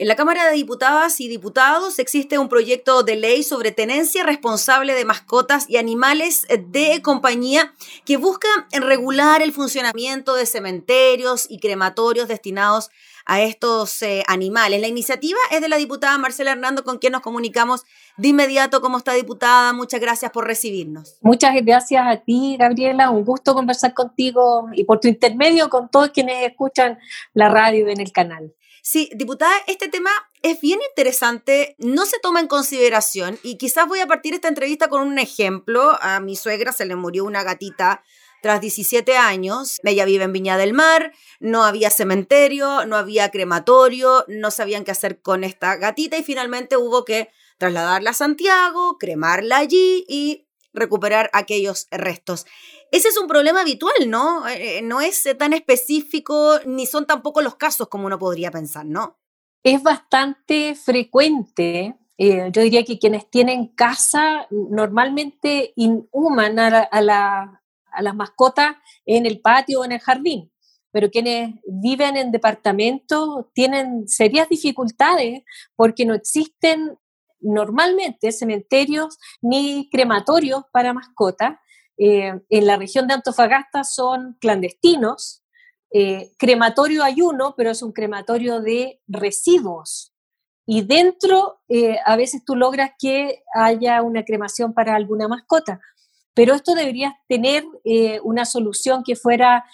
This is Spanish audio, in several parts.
En la Cámara de Diputadas y Diputados existe un proyecto de ley sobre tenencia responsable de mascotas y animales de compañía que busca regular el funcionamiento de cementerios y crematorios destinados a estos eh, animales. La iniciativa es de la diputada Marcela Hernando, con quien nos comunicamos de inmediato. ¿Cómo está, diputada? Muchas gracias por recibirnos. Muchas gracias a ti, Gabriela. Un gusto conversar contigo y por tu intermedio con todos quienes escuchan la radio en el canal. Sí, diputada, este tema es bien interesante, no se toma en consideración y quizás voy a partir esta entrevista con un ejemplo. A mi suegra se le murió una gatita tras 17 años. Ella vive en Viña del Mar, no había cementerio, no había crematorio, no sabían qué hacer con esta gatita y finalmente hubo que trasladarla a Santiago, cremarla allí y recuperar aquellos restos. Ese es un problema habitual, ¿no? Eh, eh, no es tan específico ni son tampoco los casos como uno podría pensar, ¿no? Es bastante frecuente. Eh, yo diría que quienes tienen casa normalmente inhuman a, a las mascotas en el patio o en el jardín, pero quienes viven en departamentos tienen serias dificultades porque no existen normalmente cementerios ni crematorios para mascotas eh, en la región de Antofagasta son clandestinos. Eh, crematorio hay uno, pero es un crematorio de residuos. Y dentro eh, a veces tú logras que haya una cremación para alguna mascota. Pero esto debería tener una solución que fuera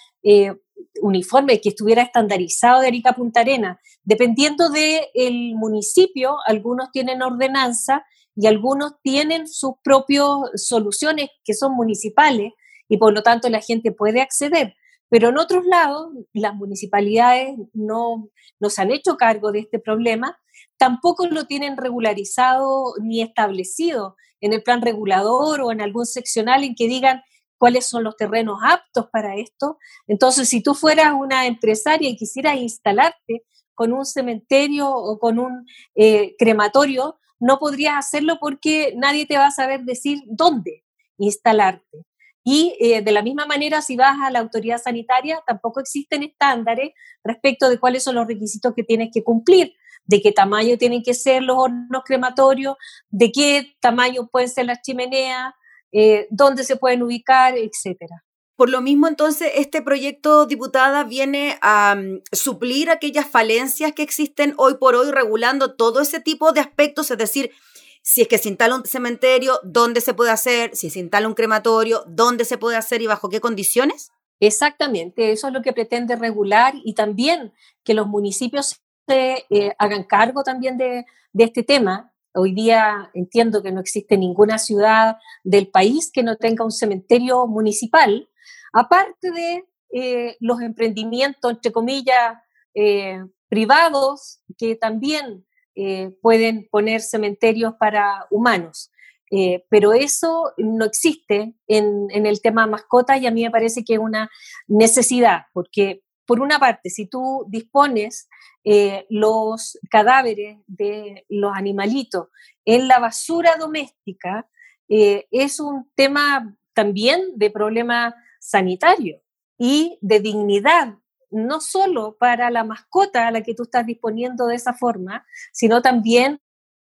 uniforme, que estuviera estandarizado de Arica Punta Arena. Dependiendo del municipio, algunos tienen ordenanza y algunos tienen sus propias soluciones que son municipales y por lo tanto la gente puede acceder. Pero en otros lados, las municipalidades no, no se han hecho cargo de este problema, tampoco lo tienen regularizado ni establecido en el plan regulador o en algún seccional en que digan cuáles son los terrenos aptos para esto. Entonces, si tú fueras una empresaria y quisieras instalarte con un cementerio o con un eh, crematorio, no podrías hacerlo porque nadie te va a saber decir dónde instalarte. Y eh, de la misma manera, si vas a la autoridad sanitaria, tampoco existen estándares respecto de cuáles son los requisitos que tienes que cumplir, de qué tamaño tienen que ser los hornos crematorios, de qué tamaño pueden ser las chimeneas, eh, dónde se pueden ubicar, etcétera. Por lo mismo, entonces, este proyecto, diputada, viene a mm, suplir aquellas falencias que existen hoy por hoy, regulando todo ese tipo de aspectos, es decir, si es que se instala un cementerio, dónde se puede hacer, si se instala un crematorio, dónde se puede hacer y bajo qué condiciones. Exactamente, eso es lo que pretende regular y también que los municipios se eh, hagan cargo también de, de este tema. Hoy día entiendo que no existe ninguna ciudad del país que no tenga un cementerio municipal aparte de eh, los emprendimientos, entre comillas, eh, privados, que también eh, pueden poner cementerios para humanos. pero eso no existe en, en, el tema mascotas y a mí me parece que es una necesidad, porque por una parte, si tú dispones los cadáveres de los animalitos en la basura doméstica, es un tema también de problema sanitario y de dignidad, no solo para la mascota a la que tú estás disponiendo de esa forma, sino también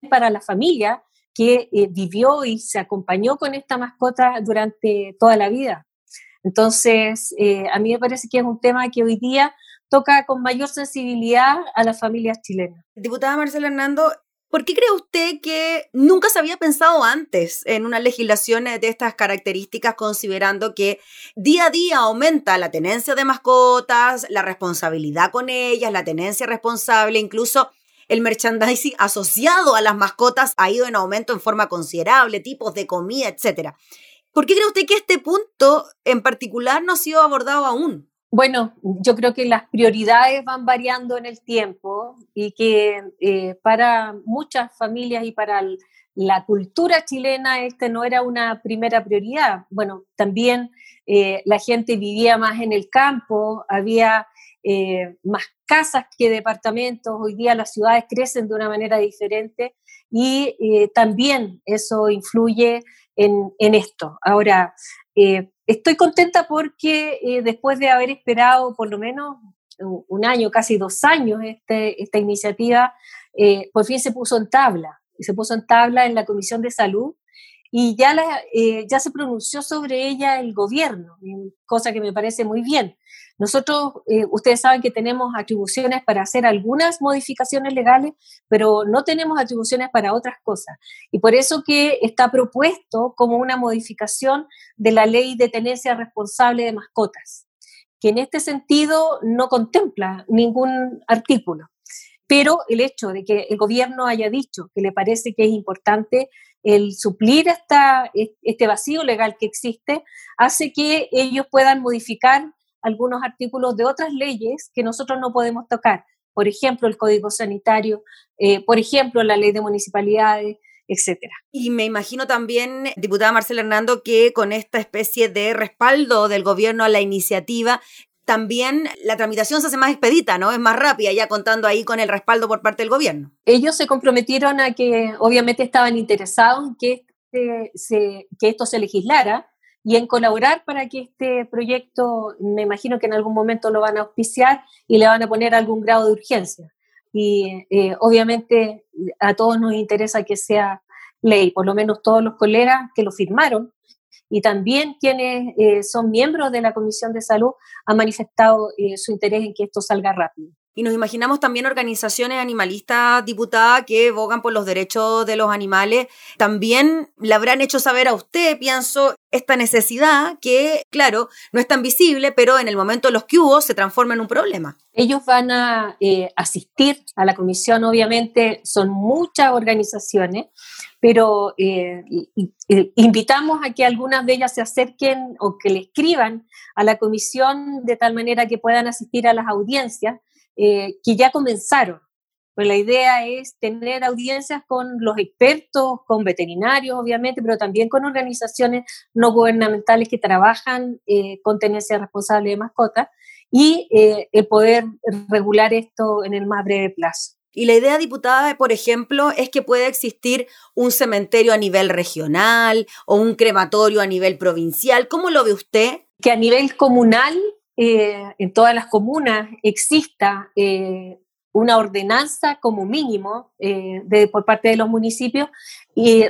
para la familia que eh, vivió y se acompañó con esta mascota durante toda la vida. Entonces, eh, a mí me parece que es un tema que hoy día toca con mayor sensibilidad a las familias chilenas. Diputada Marcela Hernando, ¿Por qué cree usted que nunca se había pensado antes en una legislación de estas características, considerando que día a día aumenta la tenencia de mascotas, la responsabilidad con ellas, la tenencia responsable, incluso el merchandising asociado a las mascotas ha ido en aumento en forma considerable, tipos de comida, etc. ¿Por qué cree usted que este punto en particular no ha sido abordado aún? Bueno, yo creo que las prioridades van variando en el tiempo y que eh, para muchas familias y para la cultura chilena este no era una primera prioridad. Bueno, también eh, la gente vivía más en el campo, había eh, más casas que departamentos, hoy día las ciudades crecen de una manera diferente y también eso influye en, en esto. Ahora, Estoy contenta porque eh, después de haber esperado por lo menos un año, casi dos años, este, esta iniciativa, eh, por fin se puso en tabla, se puso en tabla en la Comisión de Salud y ya, eh, ya se pronunció sobre ella el gobierno, cosa que me parece muy bien. Nosotros, eh, ustedes saben que tenemos atribuciones para hacer algunas modificaciones legales, pero no tenemos atribuciones para otras cosas. Y por eso que está propuesto como una modificación de la ley de tenencia responsable de mascotas, que en este sentido no contempla ningún artículo. Pero el hecho de que el gobierno haya dicho que le parece que es importante el suplir esta, este vacío legal que existe hace que ellos puedan modificar algunos artículos de otras leyes que nosotros no podemos tocar. Por ejemplo, el Código Sanitario, eh, por ejemplo, la ley de municipalidades, etcétera. Y me imagino también, diputada Marcela Hernando, que con esta especie de respaldo del gobierno a la iniciativa, también la tramitación se hace más expedita, ¿no? Es más rápida, ya contando ahí con el respaldo por parte del gobierno. Ellos se comprometieron a que obviamente estaban interesados en que, este se, que esto se legislara y en colaborar para que este proyecto, me imagino que en algún momento lo van a auspiciar y le van a poner algún grado de urgencia. Y eh, obviamente a todos nos interesa que sea ley, por lo menos todos los colegas que lo firmaron y también quienes eh, son miembros de la Comisión de Salud han manifestado eh, su interés en que esto salga rápido. Y nos imaginamos también organizaciones animalistas diputadas que bogan por los derechos de los animales. También le habrán hecho saber a usted, pienso, esta necesidad que, claro, no es tan visible, pero en el momento de los que hubo se transforma en un problema. Ellos van a eh, asistir a la comisión, obviamente son muchas organizaciones, pero eh, invitamos a que algunas de ellas se acerquen o que le escriban a la comisión de tal manera que puedan asistir a las audiencias eh, que ya comenzaron. Pues la idea es tener audiencias con los expertos, con veterinarios, obviamente, pero también con organizaciones no gubernamentales que trabajan eh, con tenencia responsable de mascotas y eh, el poder regular esto en el más breve plazo. Y la idea, diputada, por ejemplo, es que pueda existir un cementerio a nivel regional o un crematorio a nivel provincial. ¿Cómo lo ve usted? Que a nivel comunal eh, en todas las comunas exista eh, una ordenanza como mínimo eh, de, por parte de los municipios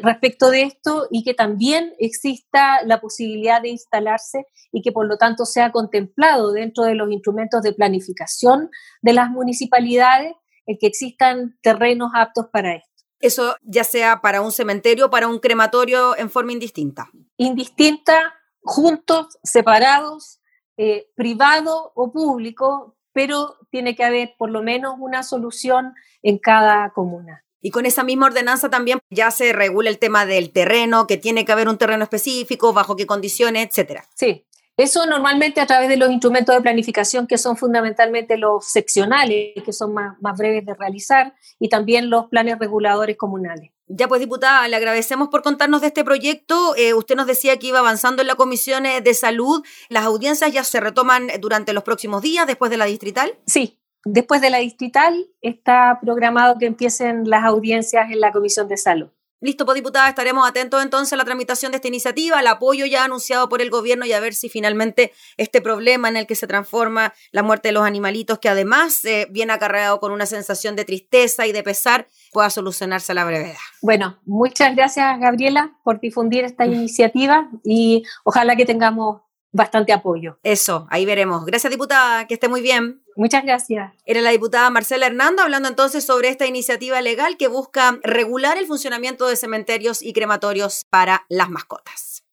respecto de esto y que también exista la posibilidad de instalarse y que por lo tanto sea contemplado dentro de los instrumentos de planificación de las municipalidades el que existan terrenos aptos para esto. Eso ya sea para un cementerio o para un crematorio en forma indistinta. Indistinta, juntos, separados, eh, privado o público, pero tiene que haber por lo menos una solución en cada comuna. Y con esa misma ordenanza también ya se regula el tema del terreno, que tiene que haber un terreno específico, bajo qué condiciones, etcétera. Sí, eso normalmente a través de los instrumentos de planificación que son fundamentalmente los seccionales, que son más, más breves de realizar, y también los planes reguladores comunales. Ya pues, diputada, le agradecemos por contarnos de este proyecto. Eh, usted nos decía que iba avanzando en la Comisión de Salud. ¿Las audiencias ya se retoman durante los próximos días, después de la distrital? Sí, después de la distrital está programado que empiecen las audiencias en la Comisión de Salud. Listo, pues diputada, estaremos atentos entonces a la tramitación de esta iniciativa, al apoyo ya anunciado por el gobierno y a ver si finalmente este problema en el que se transforma la muerte de los animalitos, que además eh, viene acarreado con una sensación de tristeza y de pesar, pueda solucionarse a la brevedad. Bueno, muchas gracias Gabriela por difundir esta iniciativa y ojalá que tengamos bastante apoyo. Eso, ahí veremos. Gracias, diputada, que esté muy bien. Muchas gracias. Era la diputada Marcela Hernando hablando entonces sobre esta iniciativa legal que busca regular el funcionamiento de cementerios y crematorios para las mascotas.